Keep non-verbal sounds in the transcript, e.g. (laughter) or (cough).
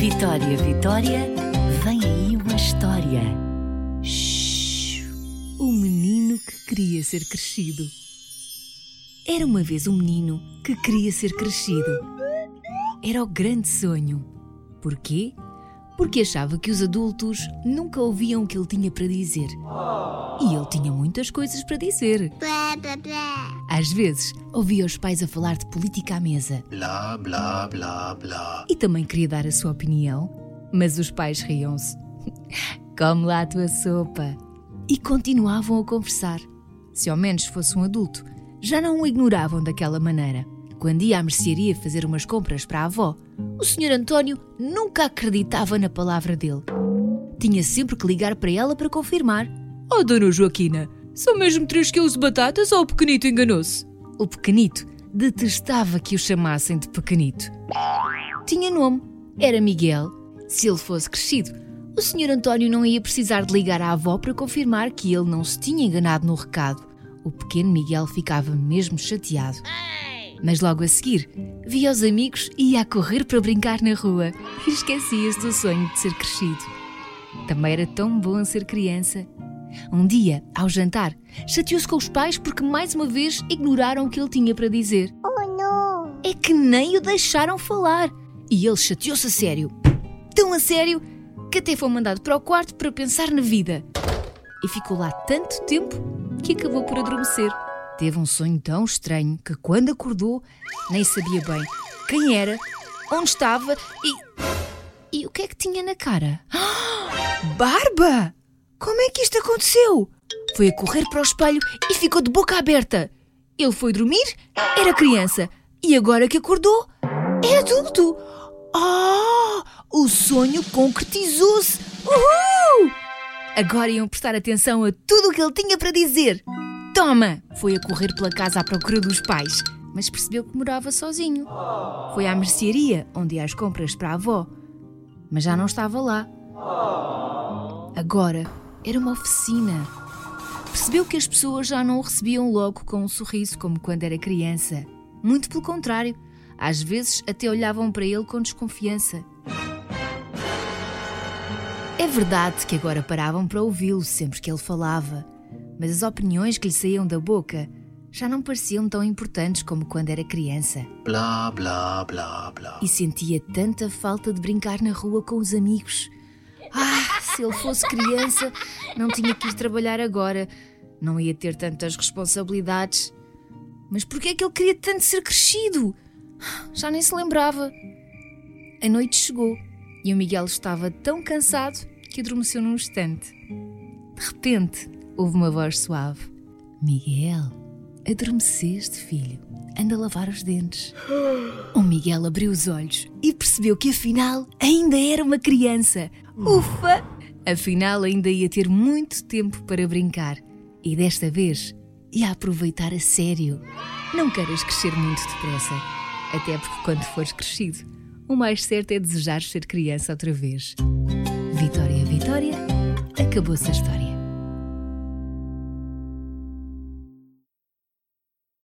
Vitória, Vitória, vem aí uma história. Shhh. O menino que queria ser crescido. Era uma vez um menino que queria ser crescido. Era o grande sonho. Porquê? Porque achava que os adultos nunca ouviam o que ele tinha para dizer. E ele tinha muitas coisas para dizer. Blá, blá, blá. Às vezes, ouvia os pais a falar de política à mesa Bla bla bla bla. e também queria dar a sua opinião, mas os pais riam-se. (laughs) Come lá a tua sopa. E continuavam a conversar. Se ao menos fosse um adulto, já não o ignoravam daquela maneira. Quando ia à mercearia fazer umas compras para a avó, o Sr. António nunca acreditava na palavra dele. Tinha sempre que ligar para ela para confirmar. Oh, Dona Joaquina, são mesmo 3 quilos de batatas ou o pequenito enganou-se? O pequenito detestava que o chamassem de pequenito. Tinha nome, era Miguel. Se ele fosse crescido, o Sr. António não ia precisar de ligar à avó para confirmar que ele não se tinha enganado no recado. O pequeno Miguel ficava mesmo chateado. Mas logo a seguir, via os amigos e ia a correr para brincar na rua e esquecia-se do sonho de ser crescido. Também era tão bom ser criança. Um dia, ao jantar, chateou-se com os pais porque mais uma vez ignoraram o que ele tinha para dizer. Oh, não. É que nem o deixaram falar. E ele chateou-se a sério. Tão a sério que até foi mandado para o quarto para pensar na vida. E ficou lá tanto tempo que acabou por adormecer. Teve um sonho tão estranho que quando acordou nem sabia bem quem era, onde estava e. E o que é que tinha na cara? (gasps) Barba! Como é que isto aconteceu? Foi a correr para o espelho e ficou de boca aberta. Ele foi dormir, era criança, e agora que acordou, é adulto. Ah! O sonho concretizou-se! Uhul! Agora iam prestar atenção a tudo o que ele tinha para dizer. Toma! Foi a correr pela casa à procura dos pais, mas percebeu que morava sozinho. Foi à mercearia, onde ia às compras para a avó, mas já não estava lá. Agora era uma oficina. Percebeu que as pessoas já não o recebiam logo com um sorriso como quando era criança. Muito pelo contrário, às vezes até olhavam para ele com desconfiança. É verdade que agora paravam para ouvi-lo sempre que ele falava, mas as opiniões que lhe saíam da boca já não pareciam tão importantes como quando era criança. Bla bla bla bla. E sentia tanta falta de brincar na rua com os amigos. Ah, se ele fosse criança, não tinha que ir trabalhar agora. Não ia ter tantas responsabilidades. Mas por que é que ele queria tanto ser crescido? Já nem se lembrava. A noite chegou e o Miguel estava tão cansado que adormeceu num instante. De repente, houve uma voz suave: Miguel, adormeceste, filho. Anda a lavar os dentes. O Miguel abriu os olhos e percebeu que afinal ainda era uma criança. Ufa! Afinal, ainda ia ter muito tempo para brincar e desta vez ia aproveitar a sério. Não queiras crescer muito depressa, até porque quando fores crescido, o mais certo é desejar ser criança outra vez. Vitória, Vitória, acabou-se a história.